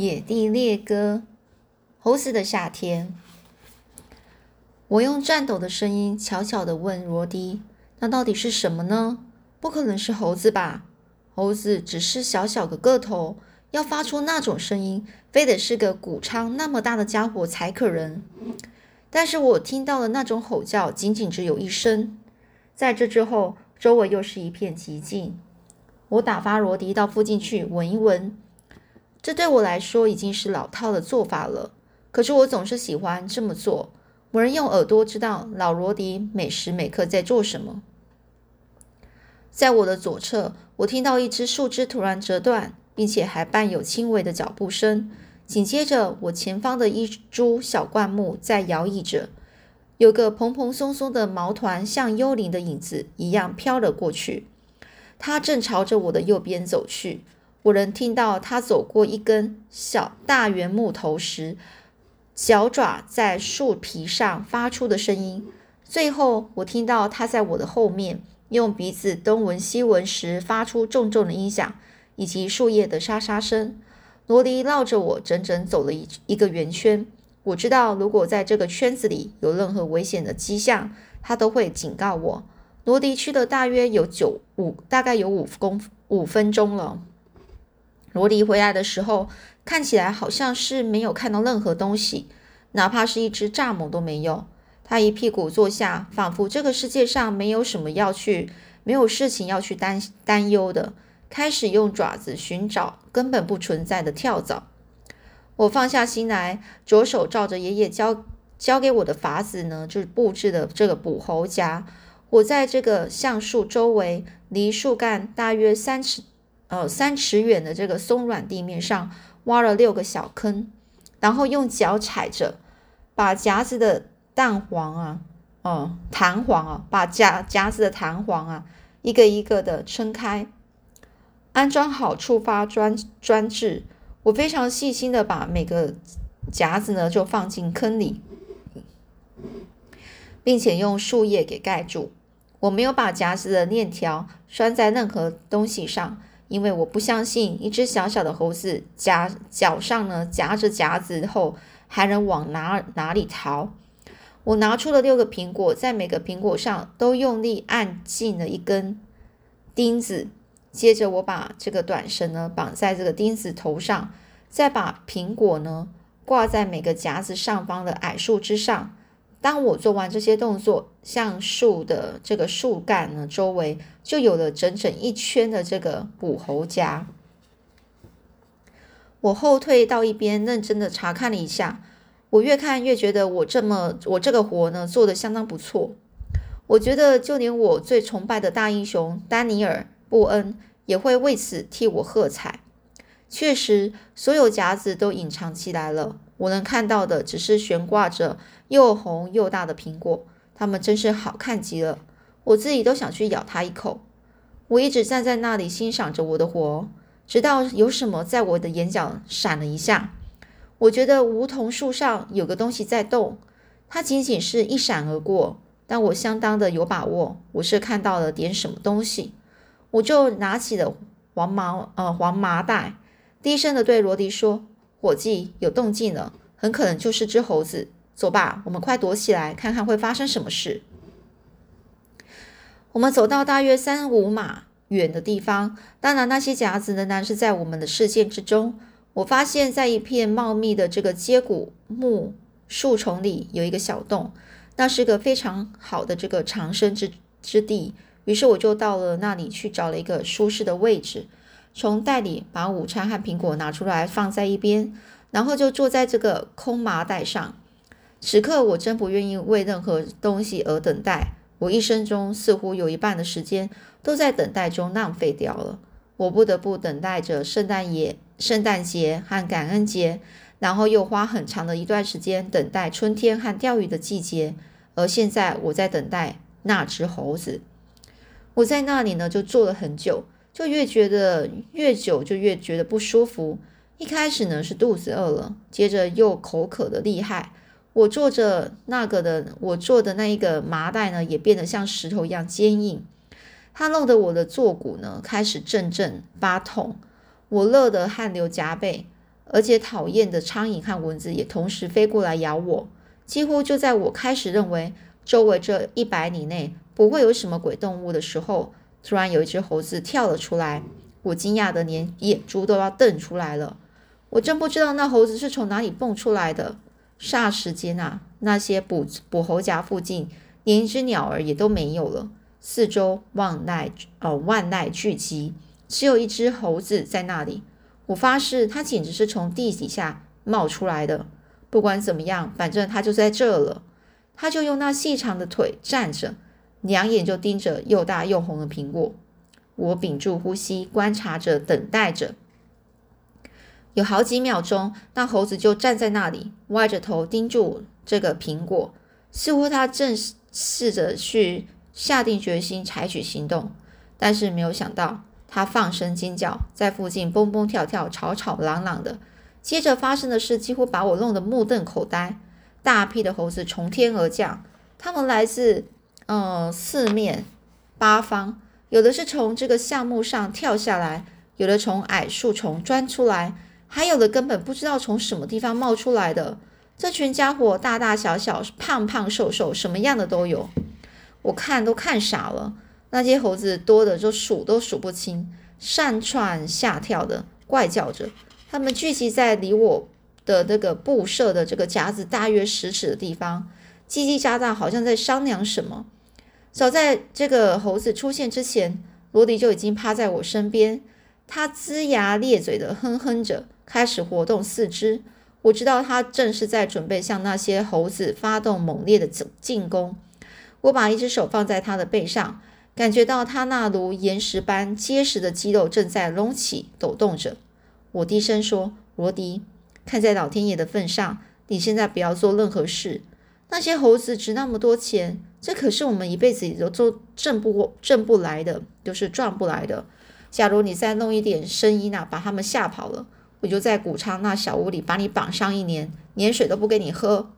野地猎歌，猴子的夏天。我用颤抖的声音悄悄地问罗迪：“那到底是什么呢？不可能是猴子吧？猴子只是小小个个头，要发出那种声音，非得是个谷仓那么大的家伙才可能。但是我听到的那种吼叫，仅仅只有一声。在这之后，周围又是一片寂静。我打发罗迪到附近去闻一闻。”这对我来说已经是老套的做法了，可是我总是喜欢这么做。某人用耳朵知道老罗迪每时每刻在做什么。在我的左侧，我听到一只树枝突然折断，并且还伴有轻微的脚步声。紧接着，我前方的一株小灌木在摇曳着，有个蓬蓬松松的毛团像幽灵的影子一样飘了过去，它正朝着我的右边走去。我能听到他走过一根小大圆木头时，脚爪在树皮上发出的声音。最后，我听到他在我的后面用鼻子东闻西闻时发出重重的音响，以及树叶的沙沙声。罗迪绕着我整整走了一一个圆圈。我知道，如果在这个圈子里有任何危险的迹象，他都会警告我。罗迪去了大约有九五，大概有五公五分钟了。罗迪回来的时候，看起来好像是没有看到任何东西，哪怕是一只蚱蜢都没有。他一屁股坐下，仿佛这个世界上没有什么要去，没有事情要去担担忧的，开始用爪子寻找根本不存在的跳蚤。我放下心来，着手照着爷爷教教给我的法子呢，就是布置的这个捕猴夹。我在这个橡树周围，离树干大约三尺。呃，三尺远的这个松软地面上挖了六个小坑，然后用脚踩着，把夹子的蛋黄啊，哦，弹簧啊，把夹夹子的弹簧啊，一个一个的撑开，安装好触发装装置。我非常细心的把每个夹子呢就放进坑里，并且用树叶给盖住。我没有把夹子的链条拴在任何东西上。因为我不相信一只小小的猴子夹脚上呢夹着夹子后还能往哪哪里逃。我拿出了六个苹果，在每个苹果上都用力按进了一根钉子。接着我把这个短绳呢绑在这个钉子头上，再把苹果呢挂在每个夹子上方的矮树枝上。当我做完这些动作，像树的这个树干呢，周围就有了整整一圈的这个捕猴夹。我后退到一边，认真的查看了一下。我越看越觉得我这么我这个活呢做的相当不错。我觉得就连我最崇拜的大英雄丹尼尔·布恩也会为此替我喝彩。确实，所有夹子都隐藏起来了。我能看到的只是悬挂着又红又大的苹果，它们真是好看极了，我自己都想去咬它一口。我一直站在那里欣赏着我的活，直到有什么在我的眼角闪了一下。我觉得梧桐树上有个东西在动，它仅仅是一闪而过，但我相当的有把握，我是看到了点什么东西。我就拿起了黄毛呃黄麻袋，低声的对罗迪说。伙计，有动静了，很可能就是只猴子。走吧，我们快躲起来，看看会发生什么事。我们走到大约三五码远的地方，当然那些夹子仍然是在我们的视线之中。我发现，在一片茂密的这个接骨木树丛里有一个小洞，那是个非常好的这个藏身之之地。于是我就到了那里去找了一个舒适的位置。从袋里把午餐和苹果拿出来放在一边，然后就坐在这个空麻袋上。此刻我真不愿意为任何东西而等待。我一生中似乎有一半的时间都在等待中浪费掉了。我不得不等待着圣诞节、圣诞节和感恩节，然后又花很长的一段时间等待春天和钓鱼的季节。而现在我在等待那只猴子。我在那里呢，就坐了很久。就越觉得越久，就越觉得不舒服。一开始呢是肚子饿了，接着又口渴的厉害。我坐着那个的，我坐的那一个麻袋呢，也变得像石头一样坚硬。它弄得我的坐骨呢开始阵阵发痛，我乐得汗流浃背，而且讨厌的苍蝇和蚊子也同时飞过来咬我。几乎就在我开始认为周围这一百里内不会有什么鬼动物的时候，突然有一只猴子跳了出来。我惊讶的连眼珠都要瞪出来了。我真不知道那猴子是从哪里蹦出来的。霎时间啊，那些捕捕猴夹附近连一只鸟儿也都没有了，四周万籁呃万籁俱寂，只有一只猴子在那里。我发誓，它简直是从地底下冒出来的。不管怎么样，反正它就在这了。它就用那细长的腿站着，两眼就盯着又大又红的苹果。我屏住呼吸，观察着，等待着。有好几秒钟，那猴子就站在那里，歪着头盯住这个苹果，似乎他正试着去下定决心采取行动。但是没有想到，他放声尖叫，在附近蹦蹦跳跳，吵吵嚷嚷的。接着发生的事几乎把我弄得目瞪口呆。大批的猴子从天而降，它们来自嗯四面八方。有的是从这个橡木上跳下来，有的从矮树丛钻出来，还有的根本不知道从什么地方冒出来的。这群家伙大大小小、胖胖瘦瘦，什么样的都有，我看都看傻了。那些猴子多的就数都数不清，上窜下跳的，怪叫着。它们聚集在离我的那个布设的这个夹子大约十尺的地方，叽叽喳喳，好像在商量什么。早在这个猴子出现之前，罗迪就已经趴在我身边。他龇牙咧嘴的哼哼着，开始活动四肢。我知道他正是在准备向那些猴子发动猛烈的进攻。我把一只手放在他的背上，感觉到他那如岩石般结实的肌肉正在隆起、抖动着。我低声说：“罗迪，看在老天爷的份上，你现在不要做任何事。那些猴子值那么多钱。”这可是我们一辈子都都挣不挣不来的，就是赚不来的。假如你再弄一点声音啊，把他们吓跑了，我就在谷仓那小屋里把你绑上一年，连水都不给你喝。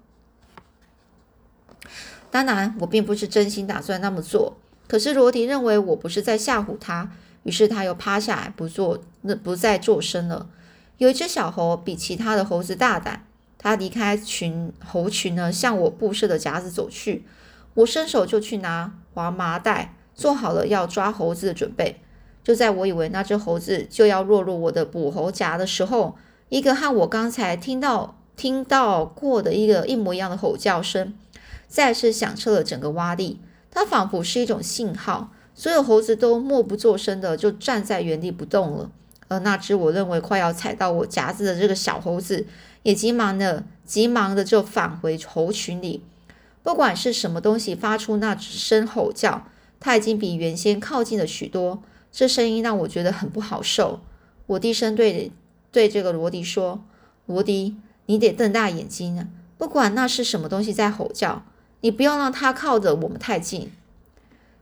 当然，我并不是真心打算那么做。可是罗迪认为我不是在吓唬他，于是他又趴下来不做，那不再做声了。有一只小猴比其他的猴子大胆，它离开群猴群呢，向我布设的夹子走去。我伸手就去拿黄麻袋，做好了要抓猴子的准备。就在我以为那只猴子就要落入我的捕猴夹的时候，一个和我刚才听到听到过的一个一模一样的吼叫声，再次响彻了整个洼地。它仿佛是一种信号，所有猴子都默不作声的就站在原地不动了。而那只我认为快要踩到我夹子的这个小猴子，也急忙的急忙的就返回猴群里。不管是什么东西发出那声吼叫，它已经比原先靠近了许多。这声音让我觉得很不好受。我低声对对这个罗迪说：“罗迪，你得瞪大眼睛啊！不管那是什么东西在吼叫，你不要让它靠着我们太近。”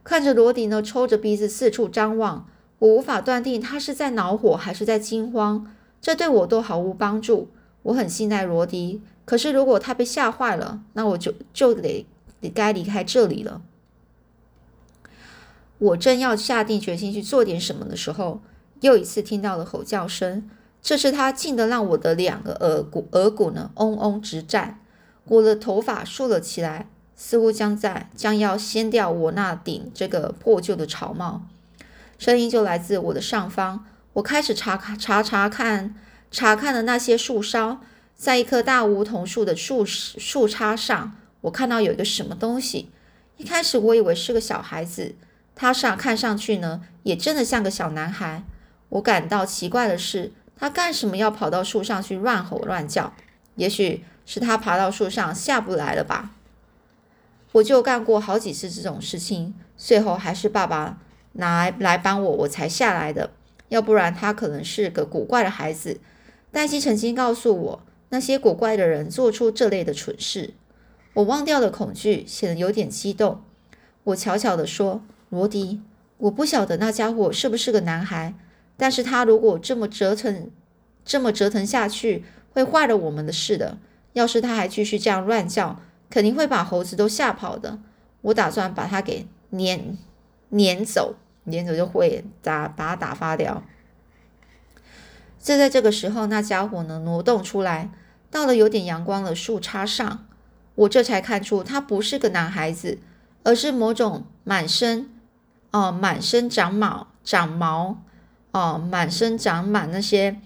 看着罗迪呢，抽着鼻子四处张望，我无法断定他是在恼火还是在惊慌。这对我都毫无帮助。我很信赖罗迪。可是，如果他被吓坏了，那我就就得该离开这里了。我正要下定决心去做点什么的时候，又一次听到了吼叫声。这次他近得让我的两个耳骨耳骨呢嗡嗡直颤，我的头发竖了起来，似乎将在将要掀掉我那顶这个破旧的草帽。声音就来自我的上方。我开始查查查看查看了那些树梢。在一棵大梧桐树的树树杈上，我看到有一个什么东西。一开始我以为是个小孩子，他上看上去呢，也真的像个小男孩。我感到奇怪的是，他干什么要跑到树上去乱吼乱叫？也许是他爬到树上下不来了吧？我就干过好几次这种事情，最后还是爸爸拿来帮我，我才下来的。要不然他可能是个古怪的孩子。黛西曾经告诉我。那些古怪的人做出这类的蠢事，我忘掉了恐惧，显得有点激动。我悄悄地说：“罗迪，我不晓得那家伙是不是个男孩，但是他如果这么折腾，这么折腾下去，会坏了我们的事的。要是他还继续这样乱叫，肯定会把猴子都吓跑的。我打算把他给撵撵走，撵走就会打把他打发掉。”就在这个时候，那家伙呢挪动出来，到了有点阳光的树杈上，我这才看出他不是个男孩子，而是某种满身哦满身长毛长毛哦满身长满那些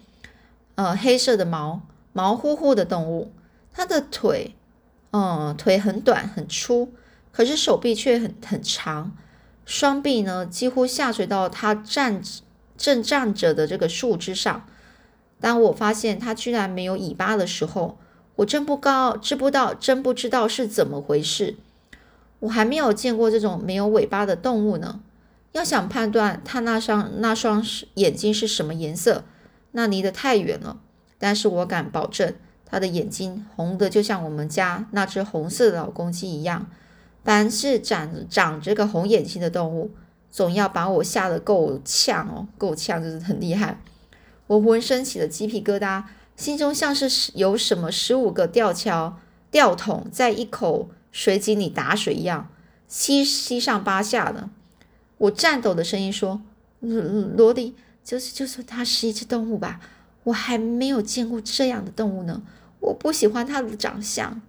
呃黑色的毛毛乎乎的动物。它的腿，嗯腿很短很粗，可是手臂却很很长，双臂呢几乎下垂到它站正站着的这个树枝上。当我发现它居然没有尾巴的时候，我真不高，知不道，真不知道是怎么回事。我还没有见过这种没有尾巴的动物呢。要想判断他那双那双眼睛是什么颜色，那离得太远了。但是我敢保证，他的眼睛红的就像我们家那只红色的老公鸡一样。凡是长长这个红眼睛的动物，总要把我吓得够呛哦，够呛就是很厉害。我浑身起了鸡皮疙瘩，心中像是有什么十五个吊桥、吊桶在一口水井里打水一样，七七上八下的。我颤抖的声音说：“罗罗迪，就是就说它是一只动物吧？我还没有见过这样的动物呢。我不喜欢它的长相。”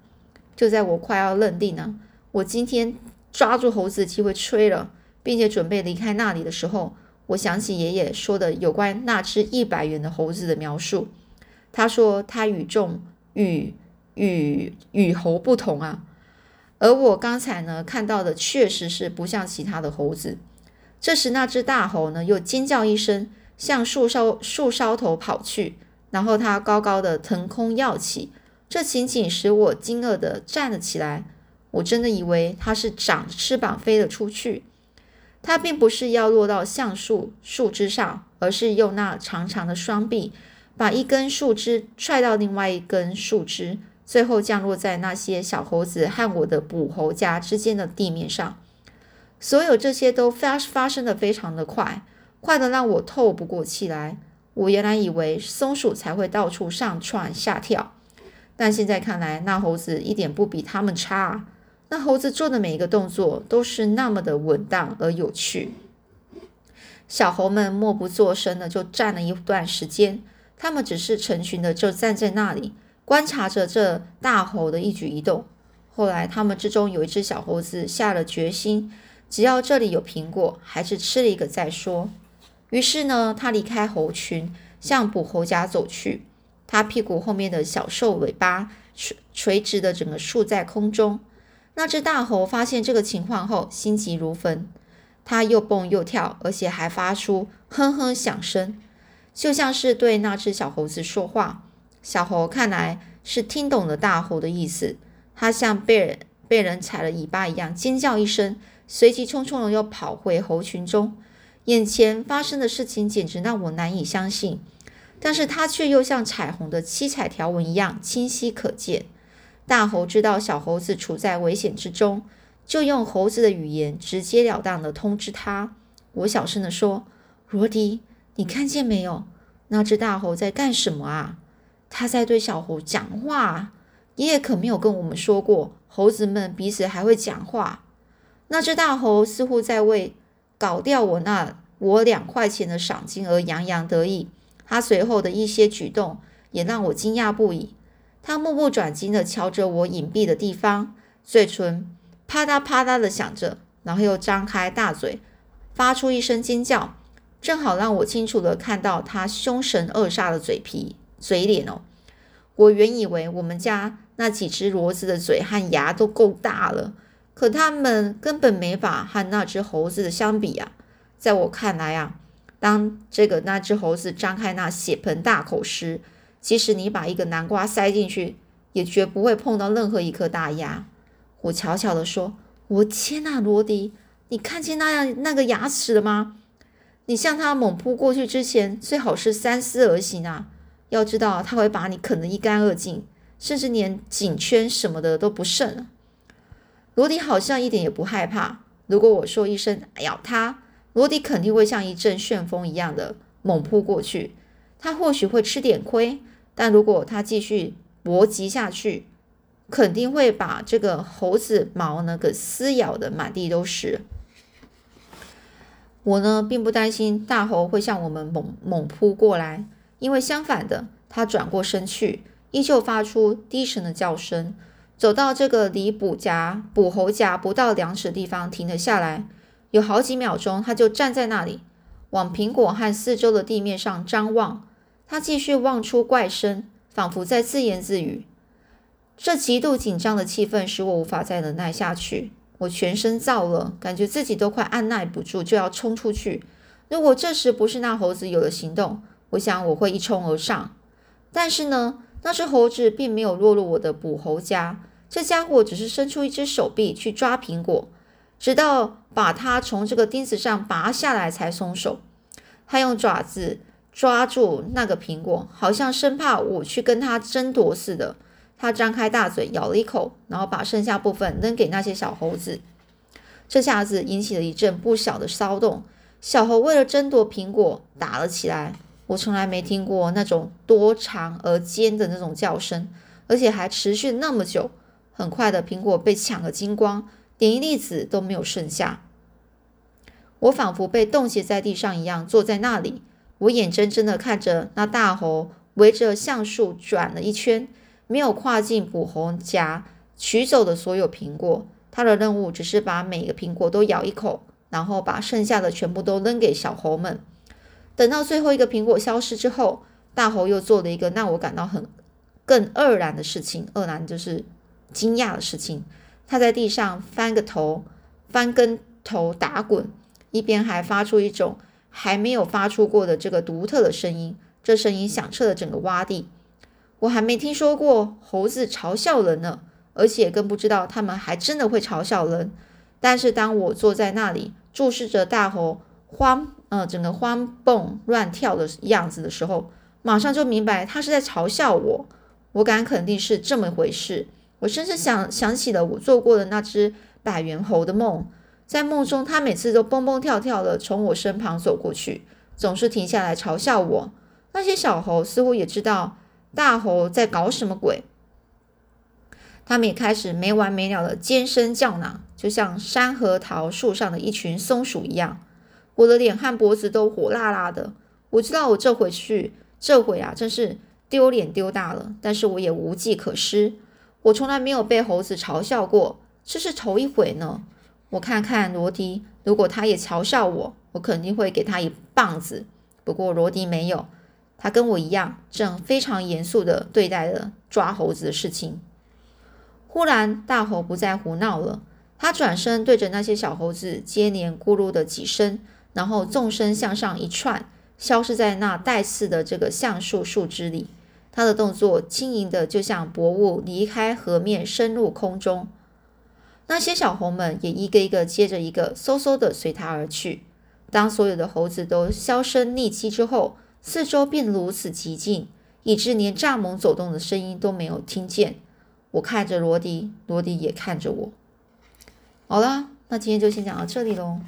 就在我快要认定呢，我今天抓住猴子的机会吹了，并且准备离开那里的时候。我想起爷爷说的有关那只一百元的猴子的描述。他说它与众与与与猴不同啊。而我刚才呢看到的确实是不像其他的猴子。这时那只大猴呢又尖叫一声，向树梢树梢头跑去，然后它高高的腾空跃起。这情景使我惊愕的站了起来。我真的以为它是长翅膀飞了出去。它并不是要落到橡树树枝上，而是用那长长的双臂，把一根树枝踹到另外一根树枝，最后降落在那些小猴子和我的捕猴夹之间的地面上。所有这些都发发生的非常的快，快的让我透不过气来。我原来以为松鼠才会到处上窜下跳，但现在看来，那猴子一点不比它们差。那猴子做的每一个动作都是那么的稳当而有趣。小猴们默不作声的就站了一段时间，他们只是成群的就站在那里观察着这大猴的一举一动。后来，他们之中有一只小猴子下了决心，只要这里有苹果，还是吃了一个再说。于是呢，他离开猴群，向捕猴家走去。他屁股后面的小兽尾巴垂垂直的整个竖在空中。那只大猴发现这个情况后，心急如焚。它又蹦又跳，而且还发出哼哼响声，就像是对那只小猴子说话。小猴看来是听懂了大猴的意思，它像被人被人踩了尾巴一样尖叫一声，随即匆匆的又跑回猴群中。眼前发生的事情简直让我难以相信，但是它却又像彩虹的七彩条纹一样清晰可见。大猴知道小猴子处在危险之中，就用猴子的语言直截了当的通知他。我小声的说：“罗迪，你看见没有？那只大猴在干什么啊？他在对小猴讲话。爷爷可没有跟我们说过，猴子们彼此还会讲话。那只大猴似乎在为搞掉我那我两块钱的赏金而洋洋得意。他随后的一些举动也让我惊讶不已。”他目不转睛地瞧着我隐蔽的地方，嘴唇啪嗒啪嗒地响着，然后又张开大嘴，发出一声尖叫，正好让我清楚地看到他凶神恶煞的嘴皮、嘴脸哦。我原以为我们家那几只骡子的嘴和牙都够大了，可他们根本没法和那只猴子的相比啊。在我看来啊，当这个那只猴子张开那血盆大口时，即使你把一个南瓜塞进去，也绝不会碰到任何一颗大牙。我悄悄地说：“我天呐，罗迪，你看见那样那个牙齿了吗？你向他猛扑过去之前，最好是三思而行啊！要知道，他会把你啃得一干二净，甚至连颈圈什么的都不剩。”罗迪好像一点也不害怕。如果我说一声“咬他”，罗迪肯定会像一阵旋风一样的猛扑过去。他或许会吃点亏。但如果他继续搏击下去，肯定会把这个猴子毛呢给撕咬的满地都是。我呢并不担心大猴会向我们猛猛扑过来，因为相反的，他转过身去，依旧发出低沉的叫声，走到这个离捕夹捕猴夹不到两尺的地方，停了下来。有好几秒钟，他就站在那里，往苹果和四周的地面上张望。他继续望出怪声，仿佛在自言自语。这极度紧张的气氛使我无法再忍耐下去，我全身燥了，感觉自己都快按耐不住，就要冲出去。如果这时不是那猴子有了行动，我想我会一冲而上。但是呢，那只猴子并没有落入我的捕猴夹，这家伙只是伸出一只手臂去抓苹果。直到把它从这个钉子上拔下来才松手。他用爪子抓住那个苹果，好像生怕我去跟他争夺似的。他张开大嘴咬了一口，然后把剩下部分扔给那些小猴子。这下子引起了一阵不小的骚动。小猴为了争夺苹果打了起来。我从来没听过那种多长而尖的那种叫声，而且还持续那么久。很快的，苹果被抢个精光。连一粒子都没有剩下，我仿佛被冻结在地上一样，坐在那里。我眼睁睁的看着那大猴围着橡树转了一圈，没有跨进捕猴夹，取走的所有苹果。他的任务只是把每个苹果都咬一口，然后把剩下的全部都扔给小猴们。等到最后一个苹果消失之后，大猴又做了一个让我感到很更愕然的事情。愕然就是惊讶的事情。他在地上翻个头，翻跟头打滚，一边还发出一种还没有发出过的这个独特的声音。这声音响彻了整个洼地。我还没听说过猴子嘲笑人呢，而且更不知道他们还真的会嘲笑人。但是当我坐在那里注视着大猴慌呃整个欢蹦乱跳的样子的时候，马上就明白他是在嘲笑我。我敢肯定是这么回事。我甚至想想起了我做过的那只百元猴的梦，在梦中，它每次都蹦蹦跳跳的从我身旁走过去，总是停下来嘲笑我。那些小猴似乎也知道大猴在搞什么鬼，他们也开始没完没了的尖声叫嚷，就像山核桃树上的一群松鼠一样。我的脸和脖子都火辣辣的。我知道我这回去，这回啊，真是丢脸丢大了，但是我也无计可施。我从来没有被猴子嘲笑过，这是头一回呢。我看看罗迪，如果他也嘲笑我，我肯定会给他一棒子。不过罗迪没有，他跟我一样，正非常严肃地对待了抓猴子的事情。忽然，大猴不再胡闹了，他转身对着那些小猴子接连咕噜的几声，然后纵身向上一窜，消失在那带刺的这个橡树树枝里。他的动作轻盈的，就像薄雾离开河面，深入空中。那些小猴们也一个一个接着一个，嗖嗖的随他而去。当所有的猴子都销声匿迹之后，四周变得如此寂静，以致连蚱蜢走动的声音都没有听见。我看着罗迪，罗迪也看着我。好了，那今天就先讲到这里喽。